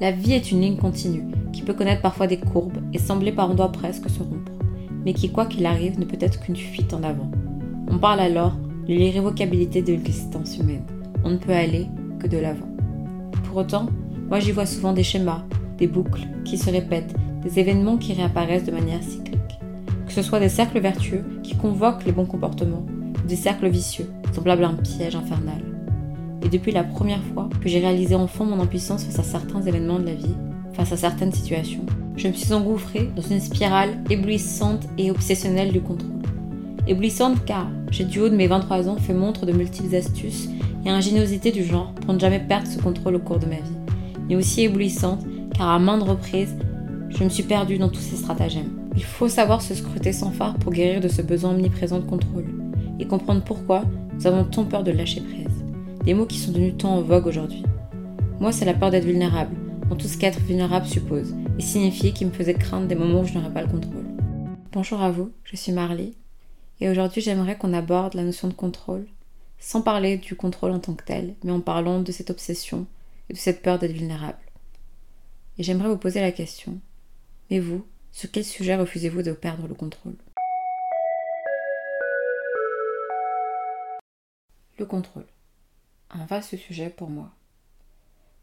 La vie est une ligne continue, qui peut connaître parfois des courbes et sembler par endroits presque se rompre, mais qui, quoi qu'il arrive, ne peut être qu'une fuite en avant. On parle alors de l'irrévocabilité de l'existence humaine. On ne peut aller que de l'avant. Pour autant, moi j'y vois souvent des schémas, des boucles qui se répètent, des événements qui réapparaissent de manière cyclique. Que ce soit des cercles vertueux qui convoquent les bons comportements, ou des cercles vicieux, semblables à un piège infernal. Et depuis la première fois que j'ai réalisé enfant mon impuissance face à certains événements de la vie, face à certaines situations, je me suis engouffrée dans une spirale éblouissante et obsessionnelle du contrôle. Éblouissante car j'ai du haut de mes 23 ans fait montre de multiples astuces et ingéniosité du genre pour ne jamais perdre ce contrôle au cours de ma vie. Mais aussi éblouissante car à maintes reprises, je me suis perdue dans tous ces stratagèmes. Il faut savoir se scruter sans phare pour guérir de ce besoin omniprésent de contrôle et comprendre pourquoi nous avons tant peur de lâcher prise. Des mots qui sont devenus tant en vogue aujourd'hui. Moi, c'est la peur d'être vulnérable, dans tout ce qu'être vulnérable suppose, et signifie qui me faisait craindre des moments où je n'aurais pas le contrôle. Bonjour à vous, je suis Marley, et aujourd'hui j'aimerais qu'on aborde la notion de contrôle, sans parler du contrôle en tant que tel, mais en parlant de cette obsession et de cette peur d'être vulnérable. Et j'aimerais vous poser la question, mais vous, sur quel sujet refusez-vous de perdre le contrôle? Le contrôle un vaste sujet pour moi.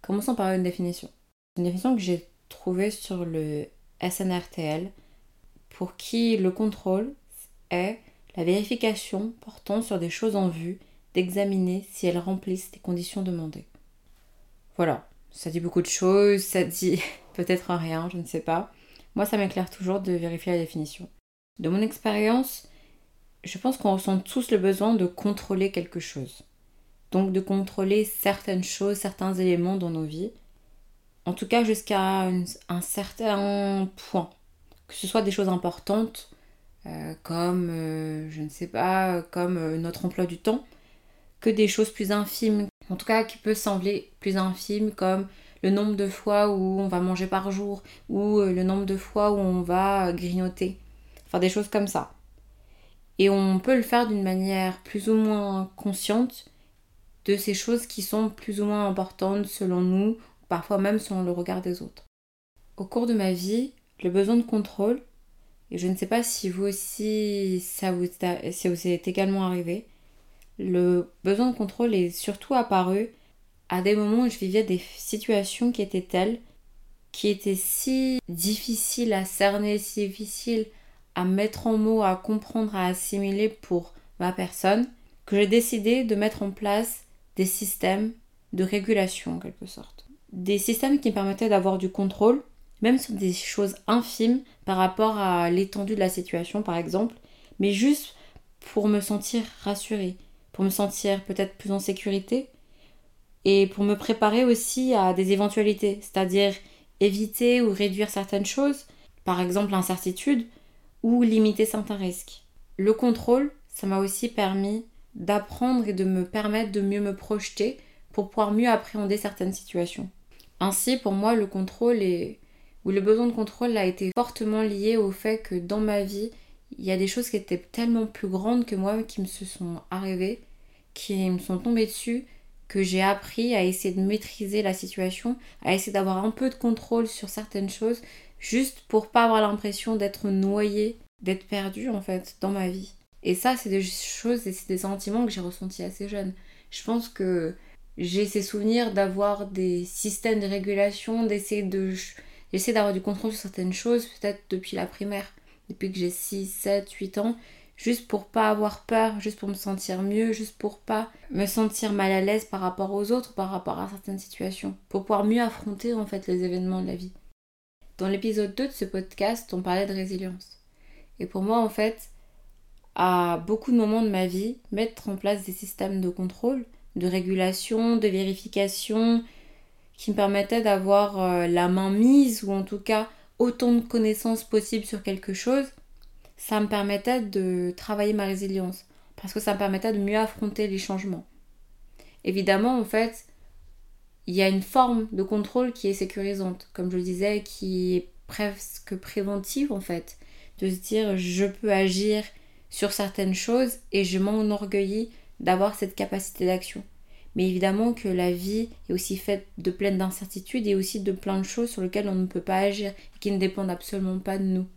Commençons par une définition. Une définition que j'ai trouvée sur le SNRTL, pour qui le contrôle est la vérification portant sur des choses en vue d'examiner si elles remplissent les conditions demandées. Voilà, ça dit beaucoup de choses, ça dit peut-être rien, je ne sais pas. Moi, ça m'éclaire toujours de vérifier la définition. De mon expérience, je pense qu'on ressent tous le besoin de contrôler quelque chose donc de contrôler certaines choses, certains éléments dans nos vies, en tout cas jusqu'à un certain point, que ce soit des choses importantes, euh, comme, euh, je ne sais pas, comme euh, notre emploi du temps, que des choses plus infimes, en tout cas qui peut sembler plus infimes, comme le nombre de fois où on va manger par jour, ou le nombre de fois où on va grignoter, enfin des choses comme ça. Et on peut le faire d'une manière plus ou moins consciente, de ces choses qui sont plus ou moins importantes selon nous, parfois même selon le regard des autres. Au cours de ma vie, le besoin de contrôle, et je ne sais pas si vous aussi ça vous, vous est également arrivé, le besoin de contrôle est surtout apparu à des moments où je vivais des situations qui étaient telles, qui étaient si difficiles à cerner, si difficiles à mettre en mots, à comprendre, à assimiler pour ma personne, que j'ai décidé de mettre en place des systèmes de régulation en quelque sorte. Des systèmes qui me permettaient d'avoir du contrôle, même sur des choses infimes par rapport à l'étendue de la situation par exemple, mais juste pour me sentir rassurée, pour me sentir peut-être plus en sécurité et pour me préparer aussi à des éventualités, c'est-à-dire éviter ou réduire certaines choses, par exemple l'incertitude, ou limiter certains risques. Le contrôle, ça m'a aussi permis d'apprendre et de me permettre de mieux me projeter pour pouvoir mieux appréhender certaines situations. Ainsi, pour moi, le contrôle ou le besoin de contrôle a été fortement lié au fait que dans ma vie, il y a des choses qui étaient tellement plus grandes que moi qui me se sont arrivées, qui me sont tombées dessus, que j'ai appris à essayer de maîtriser la situation, à essayer d'avoir un peu de contrôle sur certaines choses, juste pour pas avoir l'impression d'être noyée, d'être perdue en fait dans ma vie. Et ça, c'est des choses et c'est des sentiments que j'ai ressentis assez jeune. Je pense que j'ai ces souvenirs d'avoir des systèmes de régulation, d'essayer de d'avoir du contrôle sur certaines choses, peut-être depuis la primaire, depuis que j'ai 6, 7, 8 ans, juste pour pas avoir peur, juste pour me sentir mieux, juste pour pas me sentir mal à l'aise par rapport aux autres, par rapport à certaines situations, pour pouvoir mieux affronter en fait les événements de la vie. Dans l'épisode 2 de ce podcast, on parlait de résilience. Et pour moi en fait, à beaucoup de moments de ma vie mettre en place des systèmes de contrôle, de régulation, de vérification qui me permettaient d'avoir euh, la main mise ou en tout cas autant de connaissances possibles sur quelque chose, ça me permettait de travailler ma résilience parce que ça me permettait de mieux affronter les changements. Évidemment, en fait, il y a une forme de contrôle qui est sécurisante, comme je le disais, qui est presque préventive en fait, de se dire je peux agir sur certaines choses et je m'enorgueillis d'avoir cette capacité d'action. Mais évidemment que la vie est aussi faite de plein d'incertitudes et aussi de plein de choses sur lesquelles on ne peut pas agir et qui ne dépendent absolument pas de nous.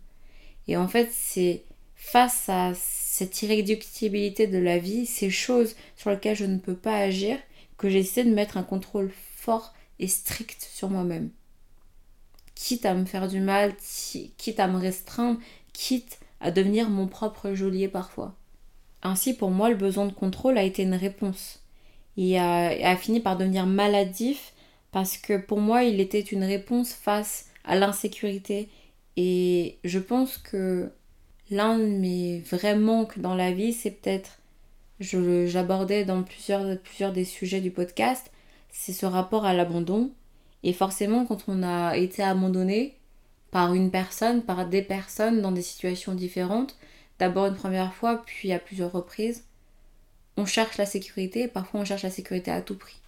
Et en fait, c'est face à cette irréductibilité de la vie, ces choses sur lesquelles je ne peux pas agir, que j'essaie de mettre un contrôle fort et strict sur moi-même. Quitte à me faire du mal, quitte à me restreindre, quitte à devenir mon propre geôlier parfois. Ainsi, pour moi, le besoin de contrôle a été une réponse. Il a, fini par devenir maladif parce que pour moi, il était une réponse face à l'insécurité. Et je pense que l'un de mes vrais manques dans la vie, c'est peut-être, j'abordais dans plusieurs, plusieurs des sujets du podcast, c'est ce rapport à l'abandon. Et forcément, quand on a été abandonné par une personne, par des personnes dans des situations différentes, d'abord une première fois, puis à plusieurs reprises, on cherche la sécurité et parfois on cherche la sécurité à tout prix.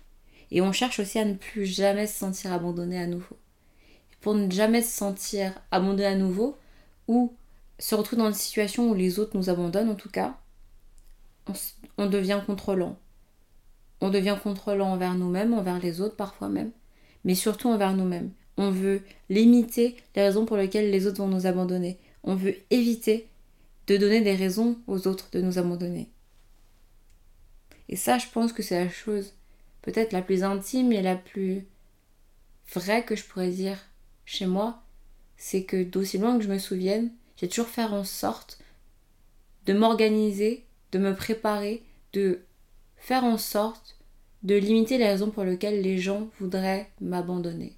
Et on cherche aussi à ne plus jamais se sentir abandonné à nouveau. pour ne jamais se sentir abandonné à nouveau, ou se retrouver dans une situation où les autres nous abandonnent en tout cas, on devient contrôlant. On devient contrôlant envers nous-mêmes, envers les autres parfois même, mais surtout envers nous-mêmes. On veut limiter les raisons pour lesquelles les autres vont nous abandonner. On veut éviter de donner des raisons aux autres de nous abandonner. Et ça, je pense que c'est la chose peut-être la plus intime et la plus vraie que je pourrais dire chez moi. C'est que d'aussi loin que je me souvienne, j'ai toujours fait en sorte de m'organiser, de me préparer, de faire en sorte de limiter les raisons pour lesquelles les gens voudraient m'abandonner.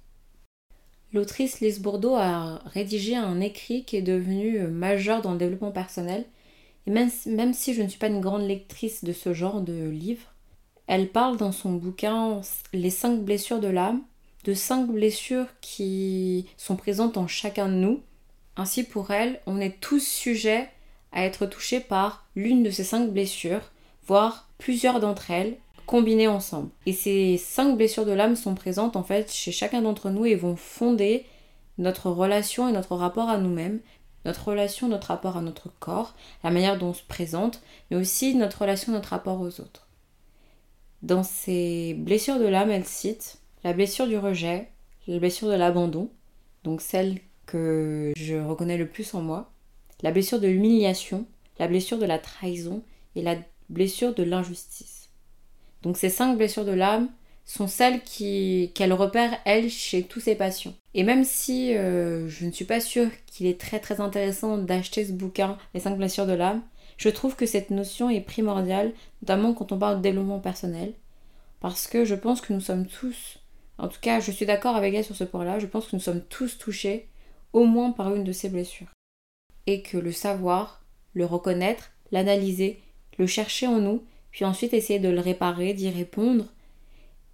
L'autrice Lise Bourdeau a rédigé un écrit qui est devenu euh, majeur dans le développement personnel. Et même, si je ne suis pas une grande lectrice de ce genre de livre, elle parle dans son bouquin Les cinq blessures de l'âme, de cinq blessures qui sont présentes en chacun de nous. Ainsi, pour elle, on est tous sujets à être touchés par l'une de ces cinq blessures voire plusieurs d'entre elles combinées ensemble. Et ces cinq blessures de l'âme sont présentes en fait chez chacun d'entre nous et vont fonder notre relation et notre rapport à nous-mêmes, notre relation, notre rapport à notre corps, la manière dont on se présente, mais aussi notre relation, notre rapport aux autres. Dans ces blessures de l'âme, elle cite la blessure du rejet, la blessure de l'abandon, donc celle que je reconnais le plus en moi, la blessure de l'humiliation, la blessure de la trahison et la blessures de l'injustice. Donc ces cinq blessures de l'âme sont celles qu'elle repère elle chez tous ses patients. Et même si euh, je ne suis pas sûre qu'il est très très intéressant d'acheter ce bouquin, Les cinq blessures de l'âme, je trouve que cette notion est primordiale, notamment quand on parle de développement personnel, parce que je pense que nous sommes tous, en tout cas je suis d'accord avec elle sur ce point-là, je pense que nous sommes tous touchés au moins par une de ces blessures. Et que le savoir, le reconnaître, l'analyser le chercher en nous, puis ensuite essayer de le réparer, d'y répondre,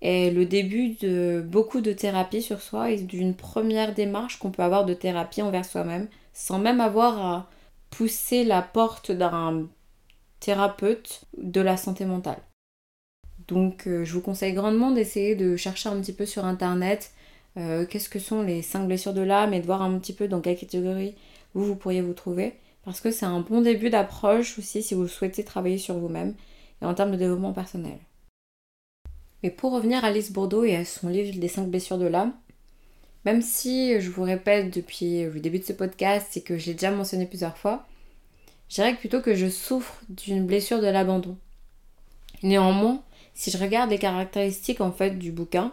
est le début de beaucoup de thérapie sur soi et d'une première démarche qu'on peut avoir de thérapie envers soi-même, sans même avoir à pousser la porte d'un thérapeute de la santé mentale. Donc euh, je vous conseille grandement d'essayer de chercher un petit peu sur internet euh, qu'est-ce que sont les 5 blessures de l'âme et de voir un petit peu dans quelle catégorie vous, vous pourriez vous trouver parce que c'est un bon début d'approche aussi si vous souhaitez travailler sur vous-même et en termes de développement personnel. Mais pour revenir à Alice Bordeaux et à son livre des 5 blessures de l'âme, même si je vous répète depuis le début de ce podcast et que j'ai déjà mentionné plusieurs fois, je dirais plutôt que je souffre d'une blessure de l'abandon. Néanmoins, si je regarde les caractéristiques en fait du bouquin,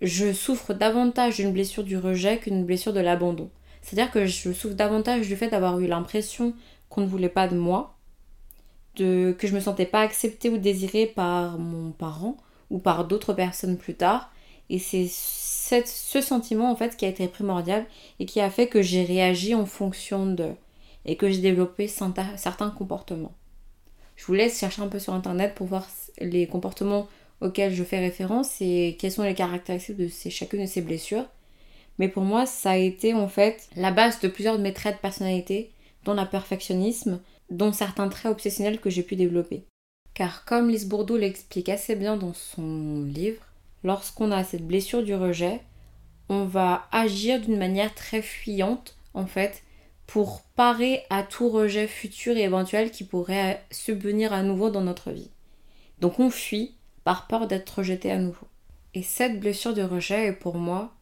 je souffre davantage d'une blessure du rejet qu'une blessure de l'abandon. C'est-à-dire que je souffre davantage du fait d'avoir eu l'impression qu'on ne voulait pas de moi, que je me sentais pas acceptée ou désirée par mon parent ou par d'autres personnes plus tard. Et c'est ce sentiment en fait qui a été primordial et qui a fait que j'ai réagi en fonction de et que j'ai développé certains comportements. Je vous laisse chercher un peu sur internet pour voir les comportements auxquels je fais référence et quelles sont les caractéristiques de ces, chacune de ces blessures. Mais pour moi, ça a été en fait la base de plusieurs de mes traits de personnalité, dont la perfectionnisme, dont certains traits obsessionnels que j'ai pu développer. Car comme Lise Bourdeau l'explique assez bien dans son livre, lorsqu'on a cette blessure du rejet, on va agir d'une manière très fuyante, en fait, pour parer à tout rejet futur et éventuel qui pourrait subvenir à nouveau dans notre vie. Donc on fuit par peur d'être rejeté à nouveau. Et cette blessure de rejet est pour moi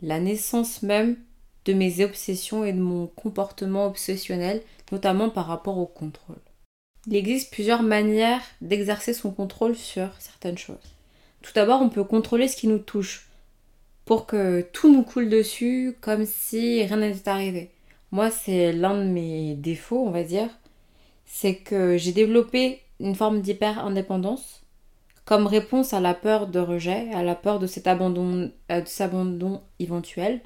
la naissance même de mes obsessions et de mon comportement obsessionnel, notamment par rapport au contrôle. Il existe plusieurs manières d'exercer son contrôle sur certaines choses. Tout d'abord, on peut contrôler ce qui nous touche pour que tout nous coule dessus comme si rien n'était arrivé. Moi, c'est l'un de mes défauts, on va dire. C'est que j'ai développé une forme d'hyper-indépendance comme réponse à la peur de rejet, à la peur de cet abandon, euh, de cet abandon éventuel,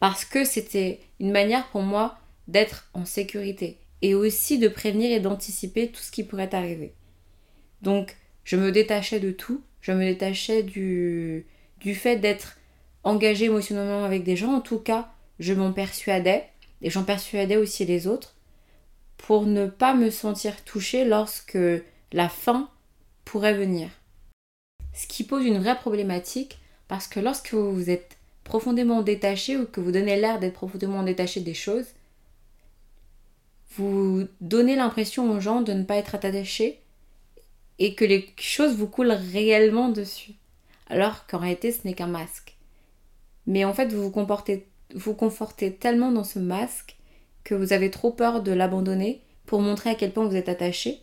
parce que c'était une manière pour moi d'être en sécurité et aussi de prévenir et d'anticiper tout ce qui pourrait arriver. Donc, je me détachais de tout, je me détachais du, du fait d'être engagé émotionnellement avec des gens, en tout cas, je m'en persuadais, et j'en persuadais aussi les autres, pour ne pas me sentir touchée lorsque la fin pourrait venir. Ce qui pose une vraie problématique parce que lorsque vous êtes profondément détaché ou que vous donnez l'air d'être profondément détaché des choses, vous donnez l'impression aux gens de ne pas être attachés et que les choses vous coulent réellement dessus. Alors qu'en réalité, ce n'est qu'un masque. Mais en fait, vous vous, comportez, vous confortez tellement dans ce masque que vous avez trop peur de l'abandonner pour montrer à quel point vous êtes attaché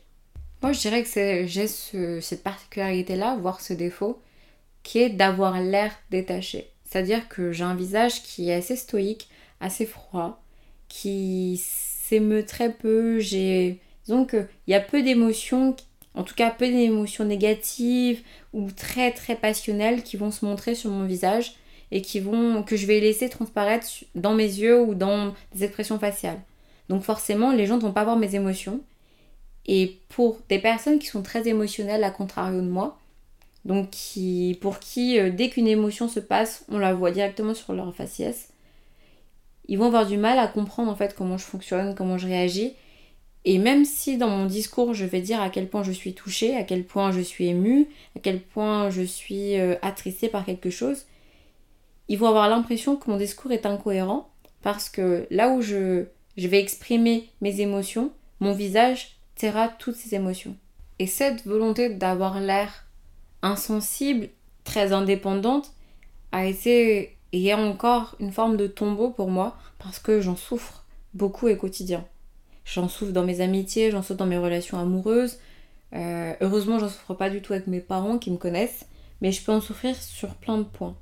moi, je dirais que j'ai cette particularité-là, voire ce défaut, qui est d'avoir l'air détaché. C'est-à-dire que j'ai un visage qui est assez stoïque, assez froid, qui s'émeut très peu. J'ai. Disons qu'il y a peu d'émotions, en tout cas peu d'émotions négatives ou très très passionnelles qui vont se montrer sur mon visage et qui vont que je vais laisser transparaître dans mes yeux ou dans des expressions faciales. Donc forcément, les gens ne vont pas voir mes émotions et pour des personnes qui sont très émotionnelles, à contrario de moi, donc qui, pour qui, euh, dès qu'une émotion se passe, on la voit directement sur leur faciès, ils vont avoir du mal à comprendre en fait comment je fonctionne, comment je réagis. Et même si dans mon discours, je vais dire à quel point je suis touchée, à quel point je suis émue, à quel point je suis euh, attristée par quelque chose, ils vont avoir l'impression que mon discours est incohérent parce que là où je, vais exprimer mes émotions, mon visage taira toutes ces émotions. Et cette volonté d'avoir l'air insensible, très indépendante, a été et est encore une forme de tombeau pour moi parce que j'en souffre beaucoup et quotidien. J'en souffre dans mes amitiés, j'en souffre dans mes relations amoureuses. Euh, heureusement, j'en souffre pas du tout avec mes parents qui me connaissent, mais je peux en souffrir sur plein de points.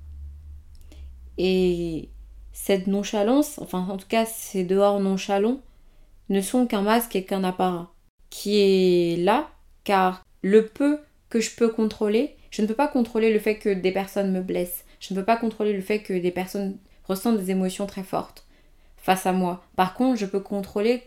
Et cette nonchalance, enfin en tout cas ces dehors nonchalants, ne sont qu'un masque et qu'un apparat qui est là, car le peu que je peux contrôler, je ne peux pas contrôler le fait que des personnes me blessent, je ne peux pas contrôler le fait que des personnes ressentent des émotions très fortes face à moi. Par contre, je peux contrôler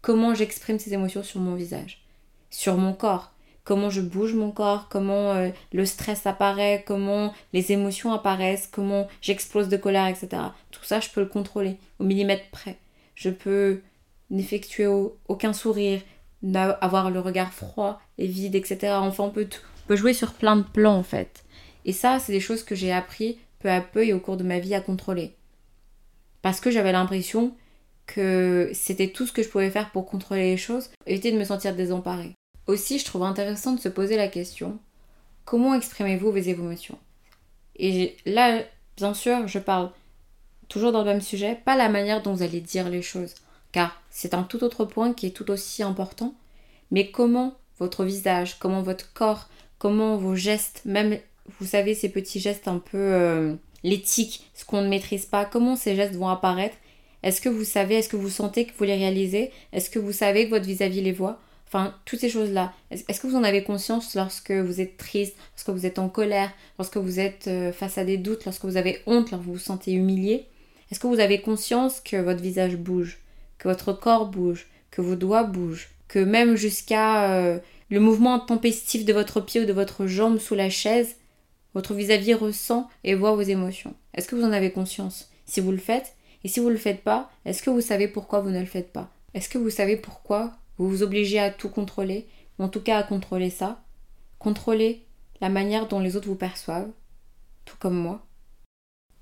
comment j'exprime ces émotions sur mon visage, sur mon corps, comment je bouge mon corps, comment euh, le stress apparaît, comment les émotions apparaissent, comment j'explose de colère, etc. Tout ça, je peux le contrôler au millimètre près. Je peux n'effectuer aucun sourire, avoir le regard froid et vide, etc. Enfin, on peut, peut jouer sur plein de plans en fait. Et ça, c'est des choses que j'ai appris peu à peu et au cours de ma vie à contrôler. Parce que j'avais l'impression que c'était tout ce que je pouvais faire pour contrôler les choses, éviter de me sentir désemparée. Aussi, je trouve intéressant de se poser la question comment exprimez-vous vos émotions? Et là, bien sûr, je parle toujours dans le même sujet, pas la manière dont vous allez dire les choses car c'est un tout autre point qui est tout aussi important, mais comment votre visage, comment votre corps, comment vos gestes, même vous savez ces petits gestes un peu euh, l'éthique, ce qu'on ne maîtrise pas, comment ces gestes vont apparaître? Est-ce que vous savez, est-ce que vous sentez que vous les réalisez? Est-ce que vous savez que votre vis-à-vis les voit? Enfin, toutes ces choses-là. Est-ce que vous en avez conscience lorsque vous êtes triste, lorsque vous êtes en colère, lorsque vous êtes euh, face à des doutes, lorsque vous avez honte, lorsque vous vous sentez humilié? Est-ce que vous avez conscience que votre visage bouge que votre corps bouge, que vos doigts bougent, que même jusqu'à euh, le mouvement tempestif de votre pied ou de votre jambe sous la chaise, votre vis-à-vis ressent et voit vos émotions. Est-ce que vous en avez conscience? Si vous le faites, et si vous ne le faites pas, est-ce que vous savez pourquoi vous ne le faites pas? Est-ce que vous savez pourquoi vous vous obligez à tout contrôler, ou en tout cas à contrôler ça? Contrôler la manière dont les autres vous perçoivent, tout comme moi.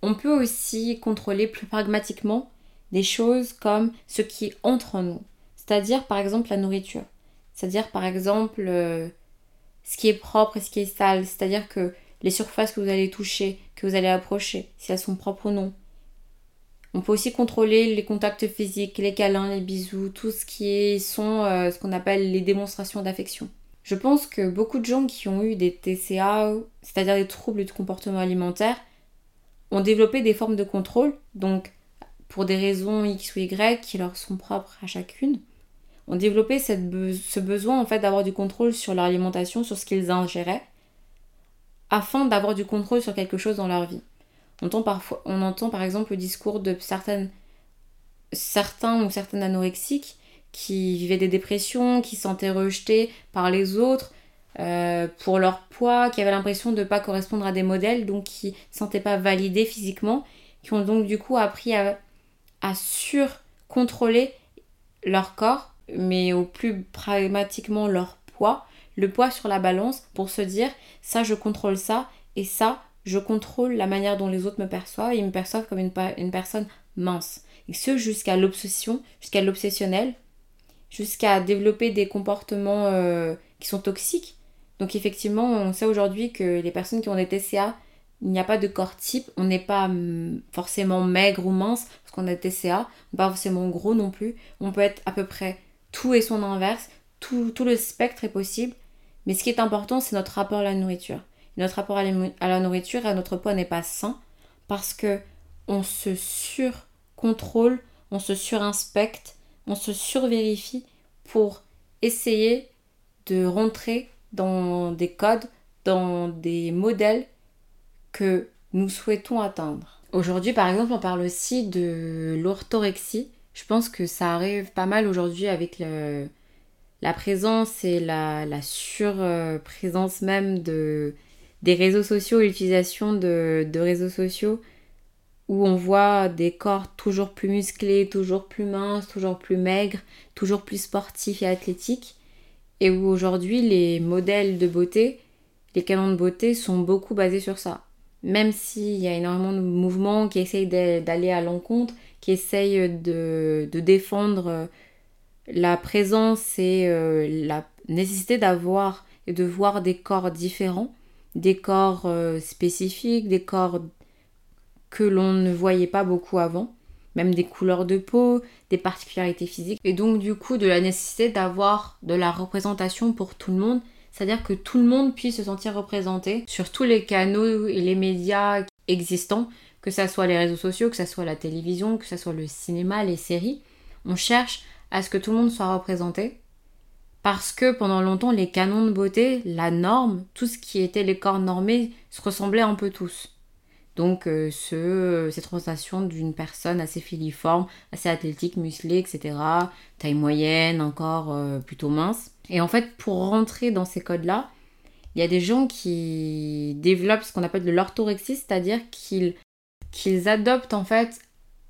On peut aussi contrôler plus pragmatiquement des choses comme ce qui entre en nous. C'est-à-dire par exemple la nourriture. C'est-à-dire par exemple euh, ce qui est propre et ce qui est sale. C'est-à-dire que les surfaces que vous allez toucher, que vous allez approcher, si elles sont propres ou non. On peut aussi contrôler les contacts physiques, les câlins, les bisous, tout ce qui est, sont euh, ce qu'on appelle les démonstrations d'affection. Je pense que beaucoup de gens qui ont eu des TCA, c'est-à-dire des troubles du comportement alimentaire, ont développé des formes de contrôle, donc pour des raisons X ou Y qui leur sont propres à chacune, ont développé ce besoin en fait d'avoir du contrôle sur leur alimentation, sur ce qu'ils ingéraient, afin d'avoir du contrôle sur quelque chose dans leur vie. On entend, parfois, on entend par exemple le discours de certaines, certains ou certaines anorexiques qui vivaient des dépressions, qui se sentaient rejetés par les autres euh, pour leur poids, qui avaient l'impression de ne pas correspondre à des modèles, donc qui ne se sentaient pas validés physiquement, qui ont donc du coup appris à, à sur-contrôler leur corps, mais au plus pragmatiquement leur poids, le poids sur la balance pour se dire ça je contrôle ça et ça je contrôle la manière dont les autres me perçoivent et ils me perçoivent comme une, personne mince. Et ce jusqu'à l'obsession, jusqu'à l'obsessionnel, jusqu'à développer des comportements euh, qui sont toxiques. Donc effectivement, on sait aujourd'hui que les personnes qui ont des TCA, il n'y a pas de corps type, on n'est pas hum, forcément maigre ou mince parce qu'on a des TCA, pas forcément gros non plus, on peut être à peu près tout et son inverse, tout, tout le spectre est possible, mais ce qui est important, c'est notre rapport à la nourriture notre rapport à la nourriture et à notre poids n'est pas sain parce que on se surcontrôle, on se surinspecte, on se survérifie pour essayer de rentrer dans des codes, dans des modèles que nous souhaitons atteindre. Aujourd'hui, par exemple, on parle aussi de l'orthorexie. Je pense que ça arrive pas mal aujourd'hui avec la présence et la, surprésence même de des réseaux sociaux, l'utilisation de, réseaux sociaux où on voit des corps toujours plus musclés, toujours plus minces, toujours plus maigres, toujours plus sportifs et athlétiques, et où aujourd'hui les modèles de beauté, les canons de beauté sont beaucoup basés sur ça. Même s'il y a énormément de mouvements qui essayent d'aller à l'encontre, qui essayent de, défendre la présence et euh, la nécessité d'avoir et de voir des corps différents, des corps euh, spécifiques, des corps que l'on ne voyait pas beaucoup avant, même des couleurs de peau, des particularités physiques, et donc du coup de la nécessité d'avoir de la représentation pour tout le monde, c'est-à-dire que tout le monde puisse se sentir représenté sur tous les canaux et les médias existants, que ce soit les réseaux sociaux, que ce soit la télévision, que ce soit le cinéma, les séries. On cherche à ce que tout le monde soit représenté parce que pendant longtemps, les canons de beauté, la norme, tout ce qui était les corps normés, se ressemblaient un peu tous. Donc euh, ce, cette représentation d'une personne assez filiforme, assez athlétique, musclée, etc. Taille moyenne, encore euh, plutôt mince. Et en fait, pour rentrer dans ces codes-là, il y a des gens qui développent ce qu'on appelle de l'orthorexie, c'est-à-dire qu'ils qu'ils adoptent en fait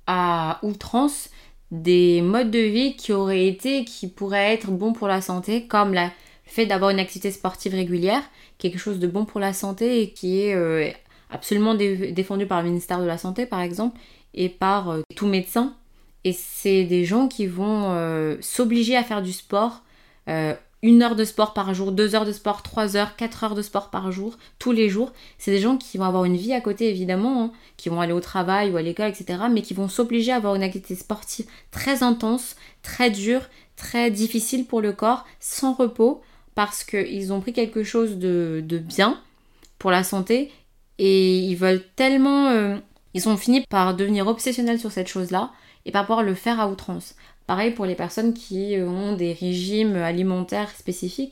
à outrance des modes de vie qui auraient été, qui pourraient être bons pour la santé, comme le fait d'avoir une activité sportive régulière, quelque chose de bon pour la santé et qui est euh, absolument défendu par le ministère de la Santé, par exemple, et par euh, tout médecin. Et c'est des gens qui vont euh, s'obliger à faire du sport une heure de sport par jour, deux heures de sport, trois heures, quatre heures de sport par jour, tous les jours. C'est des gens qui vont avoir une vie à côté, évidemment, hein, qui vont aller au travail ou à l'école, etc., mais qui vont s'obliger à avoir une activité sportive très intense, très dure, très difficile pour le corps, sans repos, parce qu'ils ont pris quelque chose de, bien pour la santé et ils veulent tellement... Euh, ils ont fini par devenir obsessionnels sur cette chose-là et par pouvoir le faire à outrance. Pareil pour les personnes qui euh, ont des régimes alimentaires spécifiques,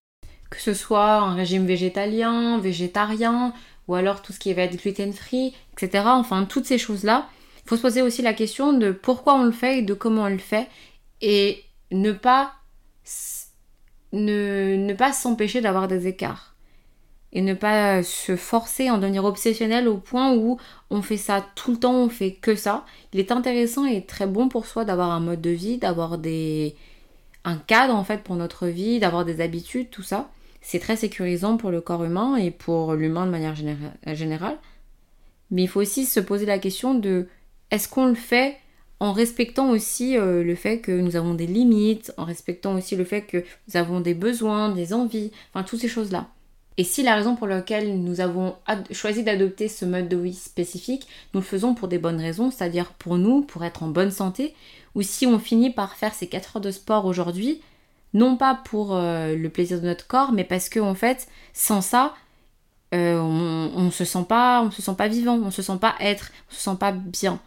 que ce soit un régime végétalien, végétarien, ou alors tout ce qui va être gluten-free, etc. Enfin, toutes ces choses-là. Il faut se poser aussi la question de pourquoi on le fait et de comment on le fait, et ne pas, ne, ne pas s'empêcher d'avoir des écarts et ne pas se forcer en devenir obsessionnel au point où on fait ça tout le temps, on fait que ça. Il est intéressant et très bon pour soi d'avoir un mode de vie, d'avoir des un cadre en fait pour notre vie, d'avoir des habitudes, tout ça. C'est très sécurisant pour le corps humain et pour l'humain de manière générale. Mais il faut aussi se poser la question de est-ce qu'on le fait en respectant aussi euh, le fait que nous avons des limites, en respectant aussi le fait que nous avons des besoins, des envies, enfin toutes ces choses-là. Et si la raison pour laquelle nous avons choisi d'adopter ce mode de vie spécifique, nous le faisons pour des bonnes raisons, c'est-à-dire pour nous, pour être en bonne santé, ou si on finit par faire ces 4 heures de sport aujourd'hui, non pas pour euh, le plaisir de notre corps, mais parce que en fait, sans ça, euh, on, ne se sent pas, on se sent pas vivant, on se sent pas être, on se sent pas bien.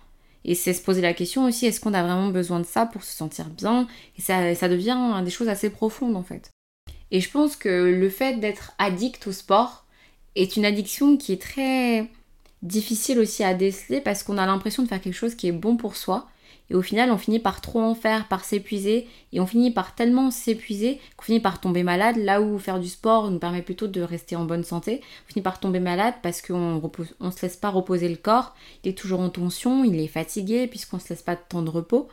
Et c'est se poser la question aussi, est-ce qu'on a vraiment besoin de ça pour se sentir bien? Et ça, ça devient des choses assez profondes en fait. Et je pense que le fait d'être addict au sport est une addiction qui est très difficile aussi à déceler parce qu'on a l'impression de faire quelque chose qui est bon pour soi. Et au final, on finit par trop en faire, par s'épuiser. Et on finit par tellement s'épuiser qu'on finit par tomber malade. Là où faire du sport nous permet plutôt de rester en bonne santé. On finit par tomber malade parce qu'on ne se laisse pas reposer le corps. Il est toujours en tension, il est fatigué puisqu'on ne se laisse pas de temps de repos.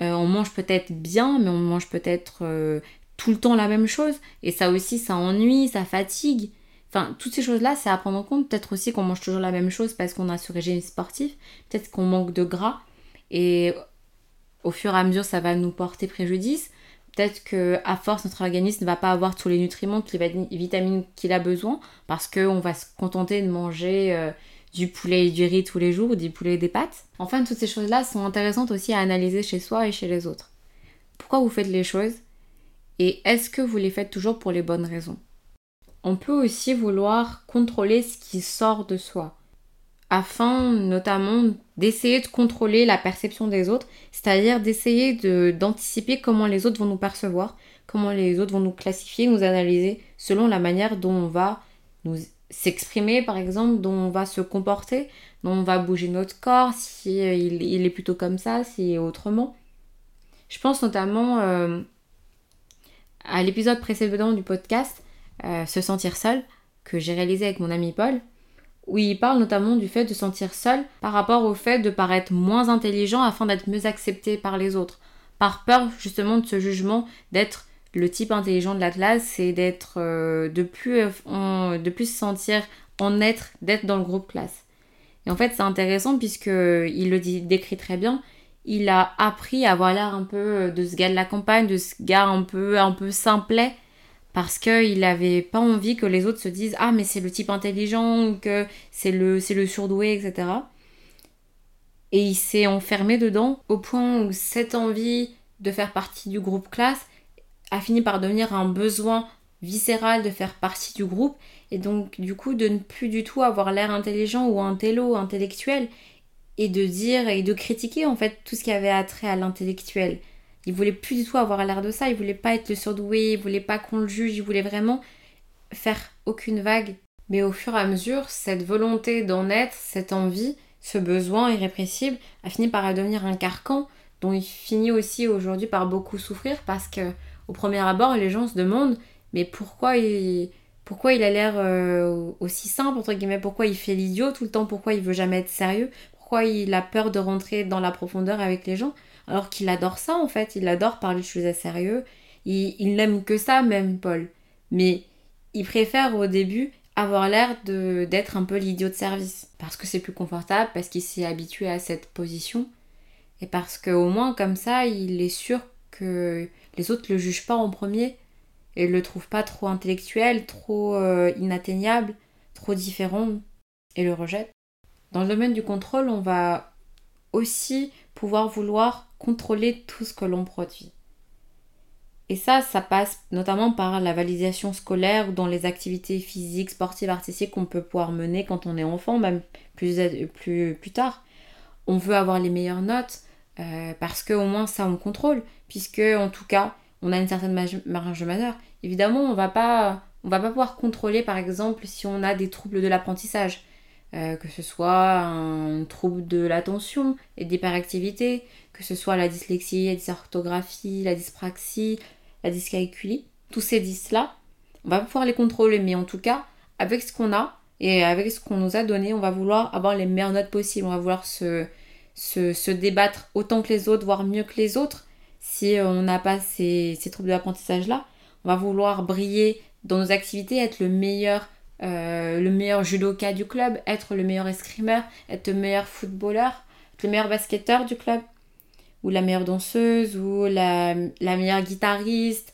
Euh, on mange peut-être bien, mais on mange peut-être euh, tout le temps la même chose. Et ça aussi, ça ennuie, ça fatigue. Enfin, toutes ces choses-là, c'est à prendre en compte. Peut-être aussi qu'on mange toujours la même chose parce qu'on a ce régime sportif. Peut-être qu'on manque de gras. Et au fur et à mesure, ça va nous porter préjudice. Peut-être que à force, notre organisme ne va pas avoir tous les nutriments, les vitamines qu'il a besoin, parce qu'on va se contenter de manger euh, du poulet et du riz tous les jours, ou du poulet et des pâtes. Enfin, toutes ces choses-là sont intéressantes aussi à analyser chez soi et chez les autres. Pourquoi vous faites les choses? Et est-ce que vous les faites toujours pour les bonnes raisons? On peut aussi vouloir contrôler ce qui sort de soi, afin notamment d'essayer de contrôler la perception des autres, c'est-à-dire d'essayer d'anticiper comment les autres vont nous percevoir, comment les autres vont nous classifier, nous analyser selon la manière dont on va nous s'exprimer par exemple, dont on va se comporter, dont on va bouger notre corps, si euh, il, est plutôt comme ça, si autrement. Je pense notamment euh, à l'épisode précédent du podcast, euh, Se sentir seul, que j'ai réalisé avec mon ami Paul, où il parle notamment du fait de se sentir seul par rapport au fait de paraître moins intelligent afin d'être mieux accepté par les autres, par peur justement de ce jugement d'être le type intelligent de la classe et d'être euh, de plus euh, de plus se sentir en être d'être dans le groupe classe. Et en fait, c'est intéressant puisque il le dit, décrit très bien il a appris à avoir l'air un peu euh, de ce gars de la campagne, de ce gars un peu, un peu simplet, parce qu'il n'avait pas envie que les autres se disent Ah, mais c'est le type intelligent, ou que c'est le, c'est le surdoué, etc. Et il s'est enfermé dedans au point où cette envie de faire partie du groupe classe a fini par devenir un besoin viscéral de faire partie du groupe et donc du coup de ne plus du tout avoir l'air intelligent ou intello, intellectuel et de dire et de critiquer en fait tout ce qui avait attrait à l'intellectuel. Il voulait plus du tout avoir l'air de ça, il voulait pas être le surdoué, il voulait pas qu'on le juge, il voulait vraiment faire aucune vague. Mais au fur et à mesure, cette volonté d'en être, cette envie, ce besoin irrépressible a fini par devenir un carcan dont il finit aussi aujourd'hui par beaucoup souffrir parce que au premier abord, les gens se demandent mais pourquoi il pourquoi il a l'air euh, aussi simple entre guillemets, pourquoi il fait l'idiot tout le temps, pourquoi il veut jamais être sérieux, pourquoi il a peur de rentrer dans la profondeur avec les gens, alors qu'il adore ça en fait, il adore parler de choses sérieux, il, n'aime que ça même Paul. Mais il préfère au début avoir l'air d'être un peu l'idiot de service, parce que c'est plus confortable, parce qu'il s'est habitué à cette position, et parce qu'au moins comme ça, il est sûr que les autres le jugent pas en premier, et le trouvent pas trop intellectuel, trop euh, inatteignable, trop différent, et le rejettent. Dans le domaine du contrôle, on va aussi pouvoir vouloir contrôler tout ce que l'on produit. Et ça, ça passe notamment par la validation scolaire ou dans les activités physiques, sportives, artistiques qu'on peut pouvoir mener quand on est enfant, même plus, tard. On veut avoir les meilleures notes euh, parce qu'au moins ça on contrôle, puisque en tout cas on a une certaine marge de manœuvre. Évidemment, on va pas, on va pas pouvoir contrôler par exemple si on a des troubles de l'apprentissage. Euh, que ce soit un trouble de l'attention et d'hyperactivité, que ce soit la dyslexie, la dysorthographie, la dyspraxie, la dyscalculie, tous ces dys-là, on va pouvoir les contrôler, mais en tout cas, avec ce qu'on a et avec ce qu'on nous a donné, on va vouloir avoir les meilleures notes possibles, on va vouloir se, se, débattre autant que les autres, voire mieux que les autres, si on n'a pas ces, ces troubles d'apprentissage-là. On va vouloir briller dans nos activités, être le meilleur euh, le meilleur judoka du club, être le meilleur escrimeur, être le meilleur footballeur, être le meilleur basketteur du club, ou la meilleure danseuse, ou la, meilleure guitariste.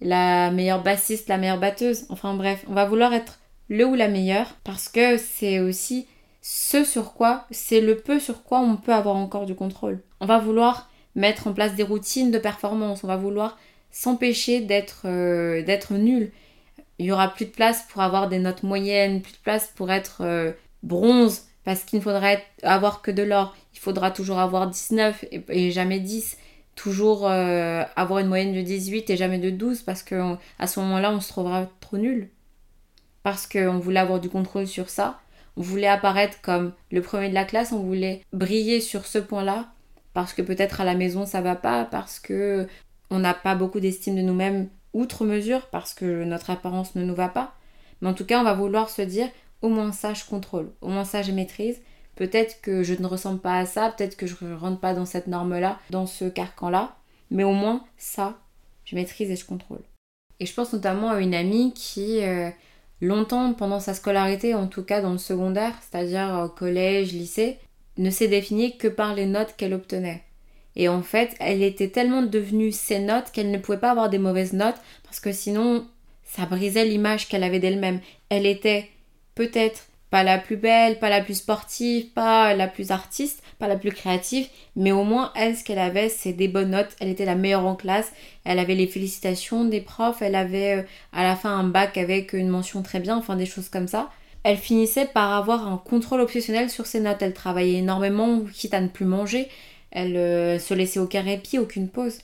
la meilleure bassiste, la meilleure batteuse. Enfin bref, on va vouloir être le ou la meilleure parce que c'est aussi ce sur quoi, c'est le peu sur quoi on peut avoir encore du contrôle. On va vouloir mettre en place des routines de performance, on va vouloir s'empêcher d'être euh, d'être nul. Il y aura plus de place pour avoir des notes moyennes, plus de place pour être euh, bronze parce qu'il ne faudrait avoir que de l'or. Il faudra toujours avoir 19 et, jamais 10. Toujours euh, avoir une moyenne de 18 et jamais de 12 parce que à ce moment-là, on se trouvera trop nul. Parce qu'on voulait avoir du contrôle sur ça. On voulait apparaître comme le premier de la classe, on voulait briller sur ce point-là parce que peut-être à la maison ça va pas, parce que on n'a pas beaucoup d'estime de nous-mêmes outre mesure, parce que notre apparence ne nous va pas. Mais en tout cas, on va vouloir se dire au moins ça je contrôle, au moins ça je maîtrise. Peut-être que je ne ressemble pas à ça, peut-être que je ne rentre pas dans cette norme-là, dans ce carcan-là, mais au moins ça, je maîtrise et je contrôle. Et je pense notamment à une amie qui, euh, longtemps pendant sa scolarité, en tout cas dans le secondaire, c'est-à-dire au collège, lycée, ne s'est définie que par les notes qu'elle obtenait. Et en fait, elle était tellement devenue ses notes qu'elle ne pouvait pas avoir des mauvaises notes parce que sinon, ça brisait l'image qu'elle avait d'elle-même. Elle était peut-être pas la plus belle, pas la plus sportive, pas la plus artiste, pas la plus créative, mais au moins elle, ce qu'elle avait, c'est des bonnes notes. Elle était la meilleure en classe, elle avait les félicitations des profs, elle avait euh, à la fin un bac avec une mention très bien, enfin des choses comme ça. Elle finissait par avoir un contrôle obsessionnel sur ses notes. Elle travaillait énormément, quitte à ne plus manger. Elle euh, se laissait aucun répit, aucune pause.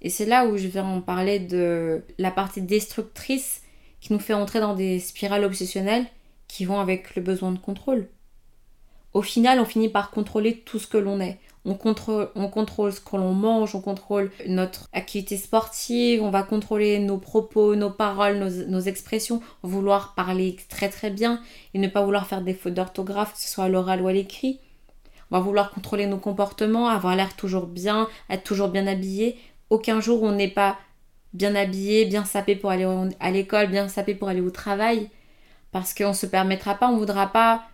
Et c'est là où je vais en parler de la partie destructrice qui nous fait entrer dans des spirales obsessionnelles qui vont avec le besoin de contrôle. Au final, on finit par contrôler tout ce que l'on est. On contrôle, on contrôle ce que l'on mange, on contrôle notre activité sportive, on va contrôler nos propos, nos paroles, nos, expressions, vouloir parler très très bien et ne pas vouloir faire des fautes d'orthographe, que ce soit à l'oral ou à l'écrit. On va vouloir contrôler nos comportements, avoir l'air toujours bien, être toujours bien habillé. Aucun jour on n'est pas bien habillé, bien sapé pour aller à l'école, bien sapé pour aller au travail parce qu'on se permettra pas, on voudra pas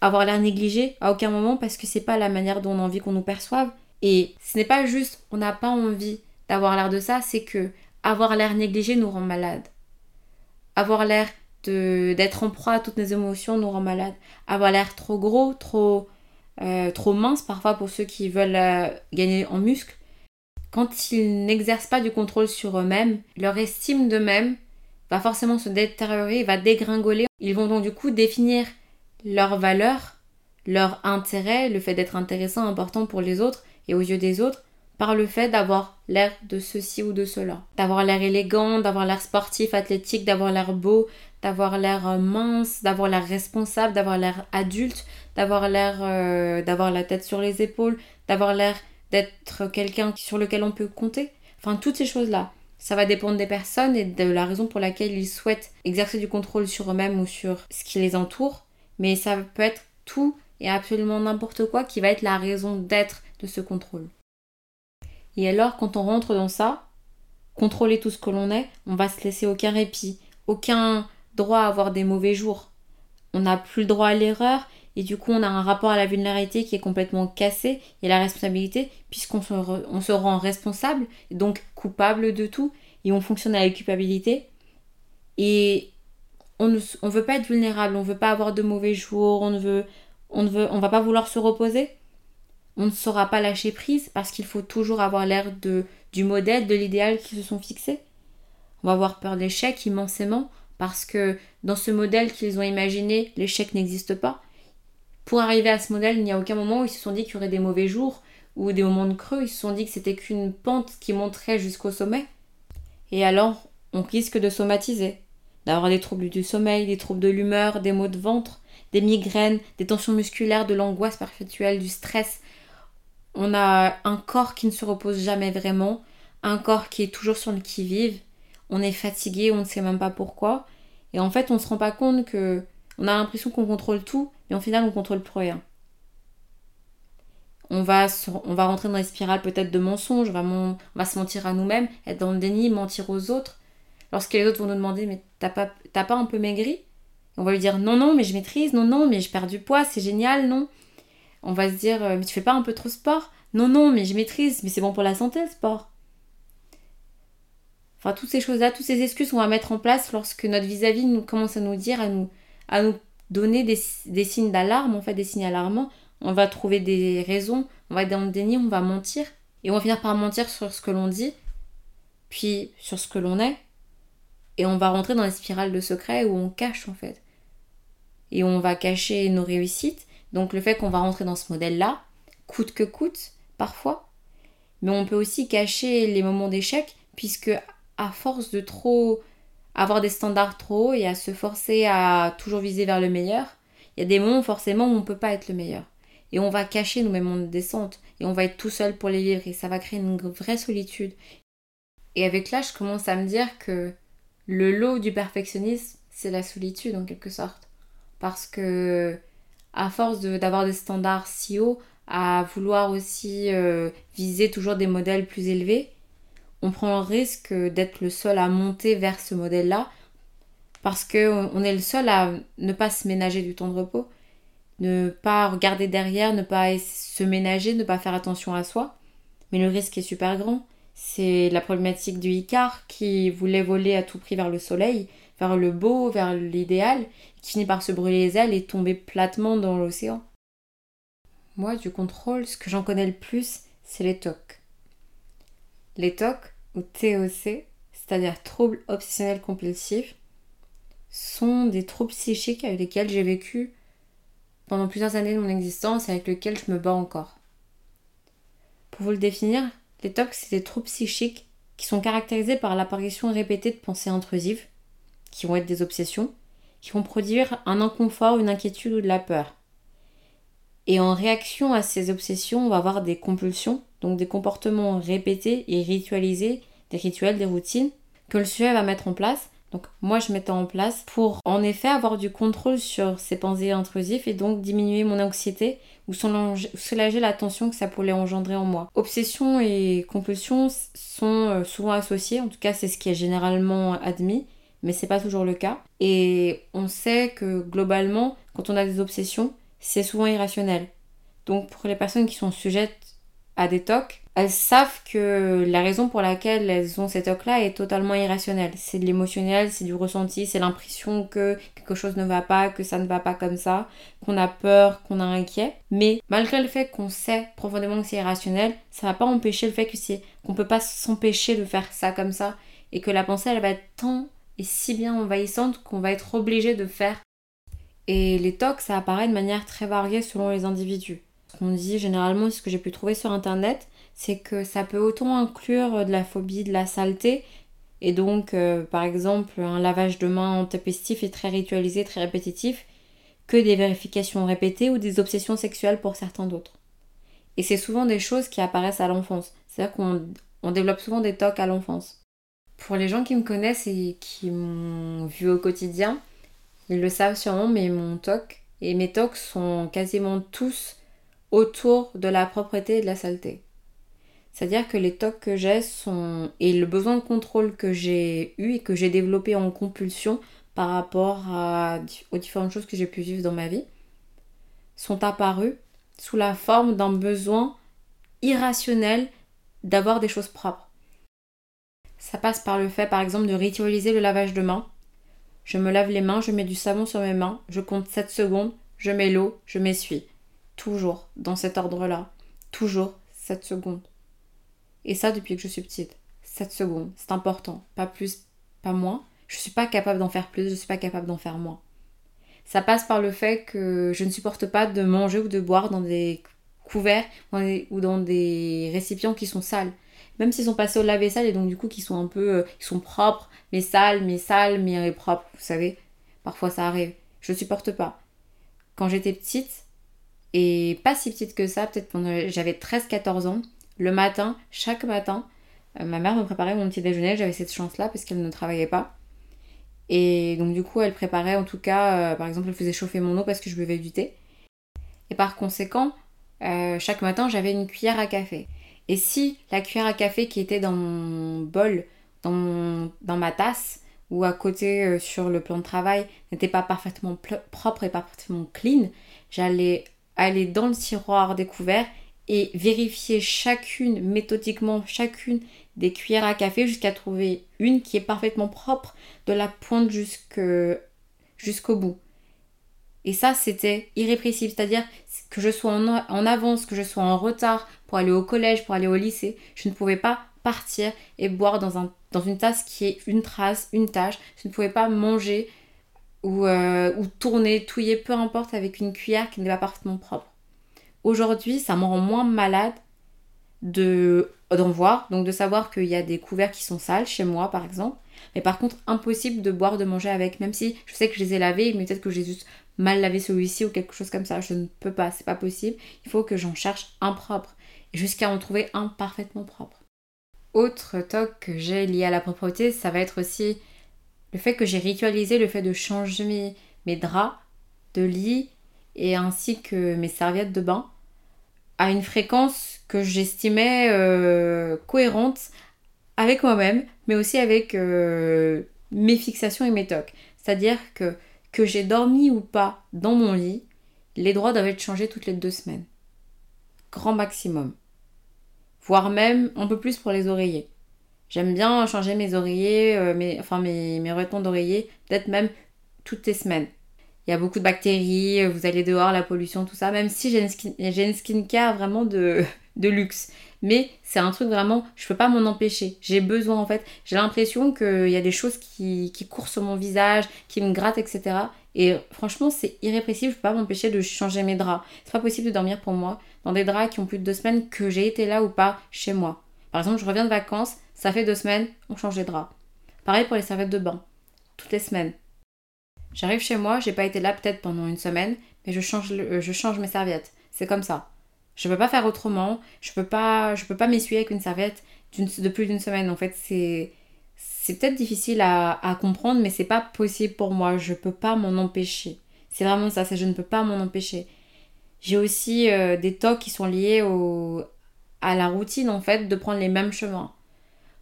avoir l'air négligé à aucun moment parce que c'est pas la manière dont on a envie qu'on nous perçoive. Et ce n'est pas juste on n'a pas envie d'avoir l'air de ça, c'est que avoir l'air négligé nous rend malade. Avoir l'air d'être en proie à toutes nos émotions nous rend malade. Avoir l'air trop gros, trop euh, trop mince parfois pour ceux qui veulent euh, gagner en muscle. Quand ils n'exercent pas du contrôle sur eux-mêmes, leur estime d'eux-mêmes va forcément se détériorer, va dégringoler. Ils vont donc du coup définir leur valeur, leur intérêt, le fait d'être intéressant, important pour les autres et aux yeux des autres, par le fait d'avoir l'air de ceci ou de cela. D'avoir l'air élégant, d'avoir l'air sportif, athlétique, d'avoir l'air beau, d'avoir l'air euh, mince, d'avoir l'air responsable, d'avoir l'air adulte, d'avoir l'air euh, d'avoir la tête sur les épaules, d'avoir l'air d'être quelqu'un sur lequel on peut compter. Enfin, toutes ces choses-là. Ça va dépendre des personnes et de la raison pour laquelle ils souhaitent exercer du contrôle sur eux-mêmes ou sur ce qui les entoure. Mais ça peut être tout et absolument n'importe quoi qui va être la raison d'être de ce contrôle. Et alors, quand on rentre dans ça, contrôler tout ce que l'on est, on va se laisser aucun répit, aucun droit à avoir des mauvais jours. On n'a plus le droit à l'erreur et du coup on a un rapport à la vulnérabilité qui est complètement cassé. Et la responsabilité puisqu'on se, on se rend responsable donc coupable de tout et on fonctionne à la culpabilité. Et on ne on veut pas être vulnérable on veut pas avoir de mauvais jours on ne veut on ne veut on va pas vouloir se reposer. On ne saura pas lâcher prise parce qu'il faut toujours avoir l'air de du modèle de l'idéal qu'ils se sont fixés. On va avoir peur de l'échec immensément parce que dans ce modèle qu'ils ont imaginé l'échec n'existe pas pour arriver à ce modèle, il n'y a aucun moment où ils se sont dit qu'il y aurait des mauvais jours ou des moments de creux. Ils se sont dit que c'était qu'une pente qui monterait jusqu'au sommet. Et alors, on risque de somatiser, d'avoir des troubles du sommeil, des troubles de l'humeur, des maux de ventre, des migraines, des tensions musculaires, de l'angoisse perpétuelle, du stress. On a un corps qui ne se repose jamais vraiment, un corps qui est toujours sur le qui-vive. On est fatigué, on ne sait même pas pourquoi. Et en fait, on ne se rend pas compte que on a l'impression qu'on contrôle tout, mais au final, on contrôle plus rien. On va, on rentrer dans les spirales peut-être de mensonges, on va, on se mentir à nous-mêmes, être dans le déni, mentir aux autres. Lorsque les autres vont nous demander Mais t'as pas, un peu maigri? On va lui dire Non, non, mais je maîtrise, non, non, mais je perds du poids, c'est génial, non. On va se dire euh, Mais tu fais pas un peu trop sport? Non, non, mais je maîtrise, mais c'est bon pour la santé le sport. Enfin, toutes ces choses-là, toutes ces excuses qu'on va mettre en place lorsque notre vis-à-vis commence à nous dire, à nous donner des, signes d'alarme, en fait, des signes alarmants. On va trouver des raisons, on va être dans le déni, on va mentir. Et on va finir par mentir sur ce que l'on dit, puis sur ce que l'on est. Et on va rentrer dans la spirale de secret où on cache, en fait. Et on va cacher nos réussites. Donc le fait qu'on va rentrer dans ce modèle-là, coûte que coûte, parfois. Mais on peut aussi cacher les moments d'échec, puisque à force de trop avoir des standards trop hauts et à se forcer à toujours viser vers le meilleur, il y a des moments forcément où on ne peut pas être le meilleur. Et on va cacher nos moments de descente et on va être tout seul pour les vivre et ça va créer une vraie solitude. Et avec là, je commence à me dire que le lot du perfectionnisme, c'est la solitude en quelque sorte. Parce que à force d'avoir des standards si hauts, à vouloir aussi euh, viser toujours des modèles plus élevés, on prend le risque d'être le seul à monter vers ce modèle-là parce qu'on est le seul à ne pas se ménager du temps de repos, ne pas regarder derrière, ne pas se ménager, ne pas faire attention à soi. Mais le risque est super grand. C'est la problématique du Icar qui voulait voler à tout prix vers le soleil, vers le beau, vers l'idéal, qui finit par se brûler les ailes et tomber platement dans l'océan. Moi, du contrôle, ce que j'en connais le plus, c'est les TOC. Les TOC, ou TOC, c'est-à-dire troubles obsessionnels compulsifs, sont des troubles psychiques avec lesquels j'ai vécu pendant plusieurs années de mon existence et avec lesquels je me bats encore. Pour vous le définir, les TOC, c'est des troubles psychiques qui sont caractérisés par l'apparition répétée de pensées intrusives, qui vont être des obsessions, qui vont produire un inconfort, une inquiétude ou de la peur. Et en réaction à ces obsessions, on va avoir des compulsions, donc des comportements répétés et ritualisés, des rituels, des routines, que le sujet va mettre en place. Donc moi je mettais en place pour en effet avoir du contrôle sur ces pensées intrusives et donc diminuer mon anxiété ou soulager la tension que ça pourrait engendrer en moi. Obsession et compulsion sont euh, souvent associées, en tout cas c'est ce qui est généralement admis, mais c'est pas toujours le cas. Et on sait que globalement, quand on a des obsessions, c'est souvent irrationnel. Donc pour les personnes qui sont sujettes à des tocs, elles savent que la raison pour laquelle elles ont ces tocs-là est totalement irrationnelle. C'est de l'émotionnel, c'est du ressenti, c'est l'impression que quelque chose ne va pas, que ça ne va pas comme ça, qu'on a peur, qu'on a inquiet. Mais malgré le fait qu'on sait profondément que c'est irrationnel, ça va pas empêcher le fait que c'est qu'on peut pas s'empêcher de faire ça comme ça et que la pensée elle va être tant et si bien envahissante qu'on va être obligé de faire et les tocs, ça apparaît de manière très variée selon les individus. Ce qu'on dit généralement, ce que j'ai pu trouver sur internet, c'est que ça peut autant inclure de la phobie de la saleté, et donc euh, par exemple un lavage de mains intempestif et très ritualisé, très répétitif, que des vérifications répétées ou des obsessions sexuelles pour certains d'autres. Et c'est souvent des choses qui apparaissent à l'enfance. C'est-à-dire qu'on développe souvent des tocs à l'enfance. Pour les gens qui me connaissent et qui m'ont vu au quotidien, ils le savent sûrement, mais mon TOC et mes TOC sont quasiment tous autour de la propreté et de la saleté. C'est-à-dire que les TOC que j'ai sont. et le besoin de contrôle que j'ai eu et que j'ai développé en compulsion par rapport aux différentes choses que j'ai pu vivre dans ma vie sont apparus sous la forme d'un besoin irrationnel d'avoir des choses propres. Ça passe par le fait, par exemple, de ritualiser le lavage de mains, je me lave les mains, je mets du savon sur mes mains, je compte 7 secondes, je mets l'eau, je m'essuie. Toujours dans cet ordre-là. Toujours 7 secondes. Et ça depuis que je suis petite. 7 secondes, c'est important. Pas plus, pas moins. Je ne suis pas capable d'en faire plus, je ne suis pas capable d'en faire moins. Ça passe par le fait que je ne supporte pas de manger ou de boire dans des couverts ou dans des récipients qui sont sales. Même s'ils sont passés au lave-vaisselle et donc du coup qui sont un peu... Euh, ils sont propres, mais sales, mais sales, mais propres, vous savez. Parfois ça arrive. Je supporte pas. Quand j'étais petite, et pas si petite que ça, peut-être quand j'avais 13-14 ans, le matin, chaque matin, euh, ma mère me préparait mon petit déjeuner, j'avais cette chance-là parce qu'elle ne travaillait pas. Et donc du coup, elle préparait en tout cas, euh, par exemple, elle faisait chauffer mon eau parce que je buvais du thé. Et par conséquent, euh, chaque matin, j'avais une cuillère à café. Et si la cuillère à café qui était dans mon bol dans, ma tasse ou à côté euh, sur le plan de travail n'était pas parfaitement propre et parfaitement clean, j'allais aller dans le tiroir découvert et vérifier chacune, méthodiquement, chacune des cuillères à café jusqu'à trouver une qui est parfaitement propre de la pointe jusqu'au bout. Et ça, c'était irrépressible. C'est-à-dire que je sois en, en, avance, que je sois en retard pour aller au collège, pour aller au lycée, je ne pouvais pas partir et boire dans, un, dans une tasse qui est une trace, une tache. Je ne pouvais pas manger ou, euh, ou tourner, touiller, peu importe, avec une cuillère qui n'est pas parfaitement propre. Aujourd'hui, ça me rend moins malade de d'en voir, donc de savoir qu'il y a des couverts qui sont sales chez moi par exemple, mais par contre impossible de boire, de manger avec, même si je sais que je les ai lavés, mais peut-être que j'ai juste mal lavé celui-ci ou quelque chose comme ça, je ne peux pas, c'est pas possible, il faut que j'en cherche un propre, jusqu'à en trouver un parfaitement propre. Autre toc que j'ai lié à la propreté, ça va être aussi le fait que j'ai ritualisé le fait de changer mes, draps de lit et ainsi que mes serviettes de bain à une fréquence que j'estimais euh, cohérente avec moi-même, mais aussi avec euh, mes fixations et mes tocs. C'est-à-dire que que j'ai dormi ou pas dans mon lit, les droits doivent être changés toutes les deux semaines. Grand maximum. Voire même un peu plus pour les oreillers. J'aime bien changer mes oreillers, euh, mes, enfin mes, mes retours d'oreiller, peut-être même toutes les semaines. Il y a beaucoup de bactéries, euh, vous allez dehors, la pollution, tout ça, même si j'ai une, skin, une skincare vraiment de, de luxe. Mais c'est un truc vraiment, je peux pas m'en empêcher. J'ai besoin en fait. J'ai l'impression qu'il y a des choses qui, qui, courent sur mon visage, qui me grattent, etc. Et franchement, c'est irrépressible. Je peux pas m'empêcher de changer mes draps. C'est pas possible de dormir pour moi dans des draps qui ont plus de deux semaines que j'ai été là ou pas chez moi. Par exemple, je reviens de vacances, ça fait deux semaines, on change les draps. Pareil pour les serviettes de bain. Toutes les semaines. J'arrive chez moi, j'ai pas été là peut-être pendant une semaine, mais je change, euh, je change mes serviettes. C'est comme ça. Je peux pas faire autrement. Je peux pas, peux pas m'essuyer avec une serviette de plus d'une semaine. En fait, c'est c'est peut-être difficile à, à, comprendre, mais c'est pas possible pour moi. Je peux pas m'en empêcher. C'est vraiment ça, c'est je ne peux pas m'en empêcher. J'ai aussi euh, des tocs qui sont liés au, à la routine en fait de prendre les mêmes chemins.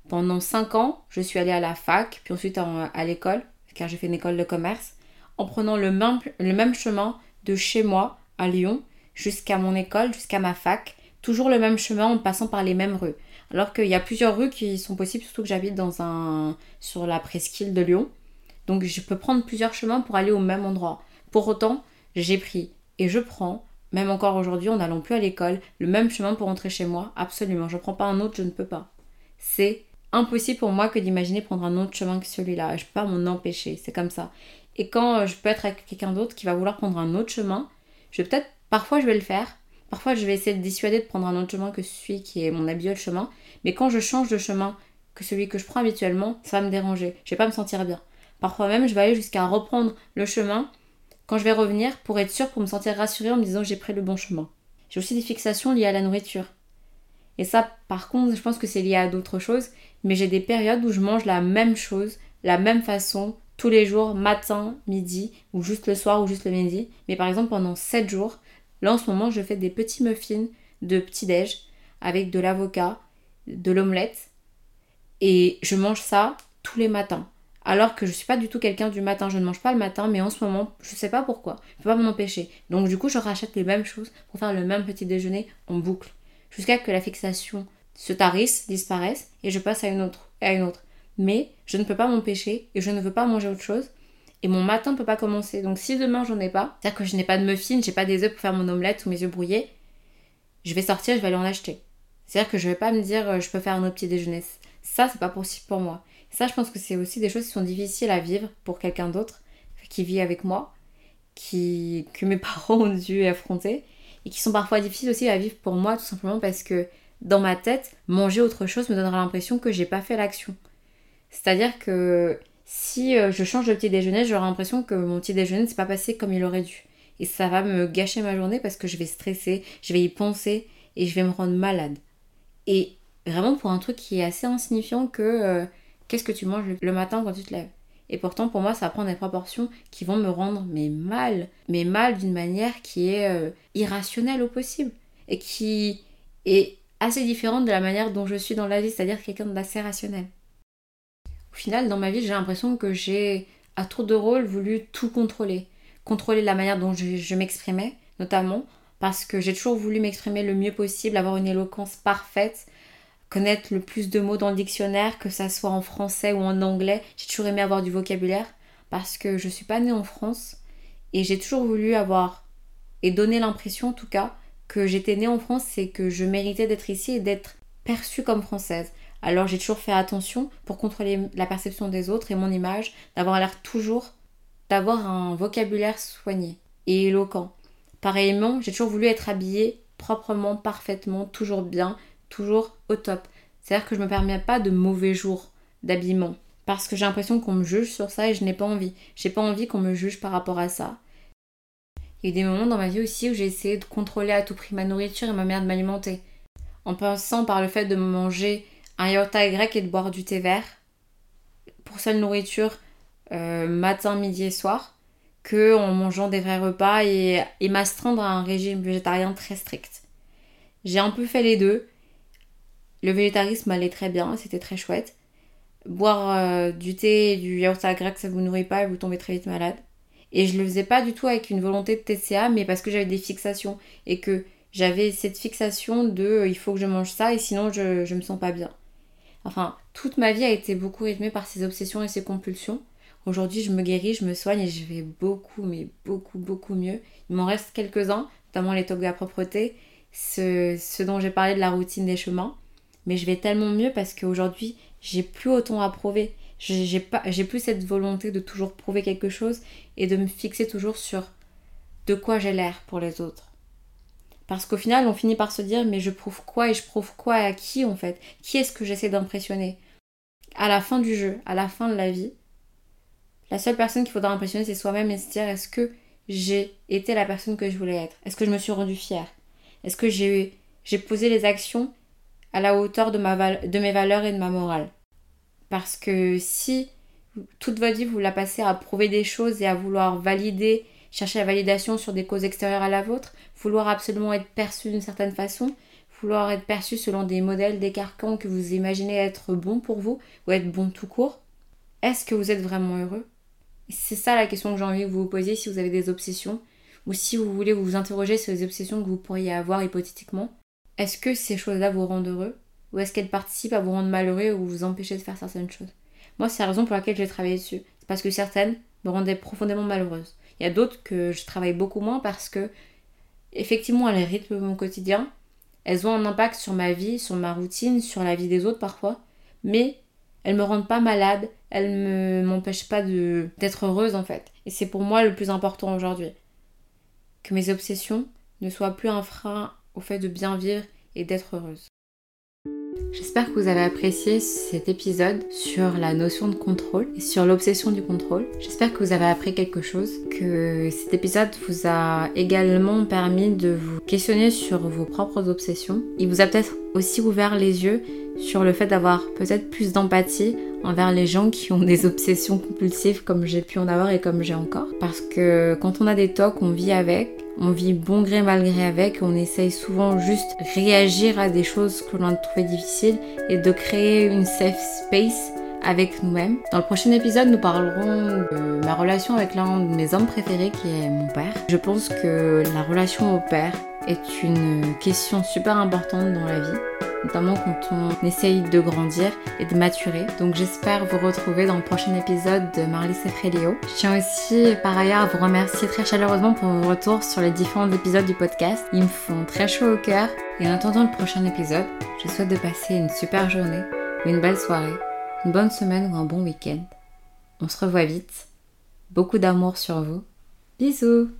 Pendant 5 ans, je suis allée à la fac, puis ensuite à l'école, car j'ai fait une école de commerce, en prenant le même, le même chemin de chez moi à Lyon jusqu'à mon école, jusqu'à ma fac, toujours le même chemin en passant par les mêmes rues. Alors qu'il y a plusieurs rues qui sont possibles, surtout que j'habite dans un sur la presqu'île de Lyon. Donc je peux prendre plusieurs chemins pour aller au même endroit. Pour autant, j'ai pris et je prends, même encore aujourd'hui en n'allant plus à l'école, le même chemin pour rentrer chez moi. Absolument, je ne prends pas un autre, je ne peux pas. C'est impossible pour moi que d'imaginer prendre un autre chemin que celui-là. Je peux pas m'en empêcher, c'est comme ça. Et quand euh, je peux être avec quelqu'un d'autre qui va vouloir prendre un autre chemin, je vais peut-être, parfois je vais le faire, parfois je vais essayer de dissuader de prendre un autre chemin que celui qui est mon habituel chemin, mais quand je change de chemin que celui que je prends habituellement, ça va me déranger, je vais pas me sentir bien. Parfois même, je vais aller jusqu'à reprendre le chemin quand je vais revenir pour être sûre, pour me sentir rassurée en me disant j'ai pris le bon chemin. J'ai aussi des fixations liées à la nourriture. Et ça, par contre, je pense que c'est lié à d'autres choses, mais j'ai des périodes où je mange la même chose, la même façon, tous les jours, matin, midi, ou juste le soir, ou juste le midi. Mais par exemple, pendant 7 jours, là en ce moment, je fais des petits muffins de petit-déj avec de l'avocat, de l'omelette, et je mange ça tous les matins. Alors que je suis pas du tout quelqu'un du matin, je ne mange pas le matin, mais en ce moment, je sais pas pourquoi, je peux pas m'en empêcher. Donc du coup, je rachète les mêmes choses pour faire le même petit déjeuner en boucle, jusqu'à que la fixation se tarisse, disparaisse, et je passe à une autre, à une autre. Mais je ne peux pas m'empêcher et je ne veux pas manger autre chose. Et mon matin ne peut pas commencer. Donc si demain j'en ai pas, c'est-à-dire que je n'ai pas de muffins, j'ai pas des œufs pour faire mon omelette ou mes œufs brouillés, je vais sortir, je vais aller en acheter. C'est-à-dire que je vais pas me dire euh, je peux faire un autre petit déjeuner. Ça, c'est pas possible pour moi. Ça, je pense que c'est aussi des choses qui sont difficiles à vivre pour quelqu'un d'autre qui vit avec moi, qui, que mes parents ont dû affronter et qui sont parfois difficiles aussi à vivre pour moi tout simplement parce que dans ma tête, manger autre chose me donnera l'impression que j'ai pas fait l'action. C'est-à-dire que si euh, je change de petit déjeuner, j'aurai l'impression que mon petit déjeuner ne s'est pas passé comme il aurait dû. Et ça va me gâcher ma journée parce que je vais stresser, je vais y penser et je vais me rendre malade. Et vraiment pour un truc qui est assez insignifiant que euh, qu'est-ce que tu manges le matin quand tu te lèves? Et pourtant pour moi ça prend des proportions qui vont me rendre mais mal, mais mal d'une manière qui est euh, irrationnelle au possible et qui est assez différente de la manière dont je suis dans la vie, c'est-à-dire quelqu'un d'assez rationnel. Au final, dans ma vie, j'ai l'impression que j'ai, à tour de rôle, voulu tout contrôler. Contrôler la manière dont je, m'exprimais, notamment, parce que j'ai toujours voulu m'exprimer le mieux possible, avoir une éloquence parfaite, connaître le plus de mots dans le dictionnaire, que ça soit en français ou en anglais. J'ai toujours aimé avoir du vocabulaire parce que je suis pas née en France et j'ai toujours voulu avoir et donner l'impression en tout cas que j'étais née en France et que je méritais d'être ici et d'être perçue comme française. Alors j'ai toujours fait attention pour contrôler la perception des autres et mon image, d'avoir l'air toujours, d'avoir un vocabulaire soigné et éloquent. Pareillement, j'ai toujours voulu être habillée proprement, parfaitement, toujours bien, toujours au top. C'est-à-dire que je me permets pas de mauvais jours d'habillement. Parce que j'ai l'impression qu'on me juge sur ça et je n'ai pas envie. J'ai pas envie qu'on me juge par rapport à ça. Il y a eu des moments dans ma vie aussi où j'ai essayé de contrôler à tout prix ma nourriture et ma manière de m'alimenter. En passant par le fait de manger un yaourt grec et de boire du thé vert pour seule nourriture euh, matin, midi et soir, que en mangeant des vrais repas et, et m'astreindre à un régime végétarien très strict. J'ai un peu fait les deux. Le végétarisme allait très bien, c'était très chouette. Boire euh, du thé et du yaourt grec, ça vous nourrit pas et vous tombez très vite malade. Et je le faisais pas du tout avec une volonté de TCA, mais parce que j'avais des fixations et que j'avais cette fixation de euh, il faut que je mange ça et sinon je, je me sens pas bien. Enfin, toute ma vie a été beaucoup rythmée par ces obsessions et ces compulsions. Aujourd'hui, je me guéris, je me soigne et je vais beaucoup, mais beaucoup, beaucoup mieux. Il m'en reste quelques-uns, notamment les tocs de la propreté, ce, ce dont j'ai parlé de la routine des chemins. Mais je vais tellement mieux parce qu'aujourd'hui, j'ai plus autant à prouver. J'ai plus cette volonté de toujours prouver quelque chose et de me fixer toujours sur de quoi j'ai l'air pour les autres. Parce qu'au final, on finit par se dire mais je prouve quoi et je prouve quoi à qui en fait? Qui est-ce que j'essaie d'impressionner? À la fin du jeu, à la fin de la vie, la seule personne qu'il faudra impressionner c'est soi-même et se dire est-ce que j'ai été la personne que je voulais être? Est-ce que je me suis rendue fière? Est-ce que j'ai, posé les actions à la hauteur de, de mes valeurs et de ma morale? Parce que si toute votre vie vous la passez à prouver des choses et à vouloir valider, chercher la validation sur des causes extérieures à la vôtre, vouloir absolument être perçu d'une certaine façon, vouloir être perçu selon des modèles, des carcans que vous imaginez être bons pour vous ou être bons tout court, est-ce que vous êtes vraiment heureux? C'est ça la question que j'ai envie que vous vous posiez si vous avez des obsessions ou si vous voulez vous interroger sur les obsessions que vous pourriez avoir hypothétiquement. Est-ce que ces choses-là vous rendent heureux ou est-ce qu'elle participe à vous rendre malheureux ou vous empêcher de faire certaines choses? Moi, c'est la raison pour laquelle j'ai travaillé dessus. C'est parce que certaines me rendaient profondément malheureuse. Il y a d'autres que je travaille beaucoup moins parce que, effectivement, elles rythment mon quotidien. Elles ont un impact sur ma vie, sur ma routine, sur la vie des autres parfois. Mais elles me rendent pas malade, elles ne m'empêchent pas d'être heureuse en fait. Et c'est pour moi le plus important aujourd'hui. Que mes obsessions ne soient plus un frein au fait de bien vivre et d'être heureuse. J'espère que vous avez apprécié cet épisode sur la notion de contrôle et sur l'obsession du contrôle. J'espère que vous avez appris quelque chose, que cet épisode vous a également permis de vous questionner sur vos propres obsessions. Il vous a peut-être aussi ouvert les yeux sur le fait d'avoir peut-être plus d'empathie envers les gens qui ont des obsessions compulsives comme j'ai pu en avoir et comme j'ai encore. Parce que quand on a des tocs, on vit avec, on vit bon gré mal gré avec, on essaye souvent juste réagir à des choses que l'on a trouvées difficiles et de créer une safe space avec nous-mêmes. Dans le prochain épisode, nous parlerons de ma relation avec l'un de mes hommes préférés qui est mon père. Je pense que la relation au père est une question super importante dans la vie notamment quand on essaye de grandir et de maturer. Donc j'espère vous retrouver dans le prochain épisode de Marley Sefrelio. Je tiens aussi par ailleurs à vous remercier très chaleureusement pour vos retours sur les différents épisodes du podcast. Ils me font très chaud au cœur. Et en attendant le prochain épisode, je souhaite de passer une super journée ou une belle soirée, une bonne semaine ou un bon week-end. On se revoit vite. Beaucoup d'amour sur vous. Bisous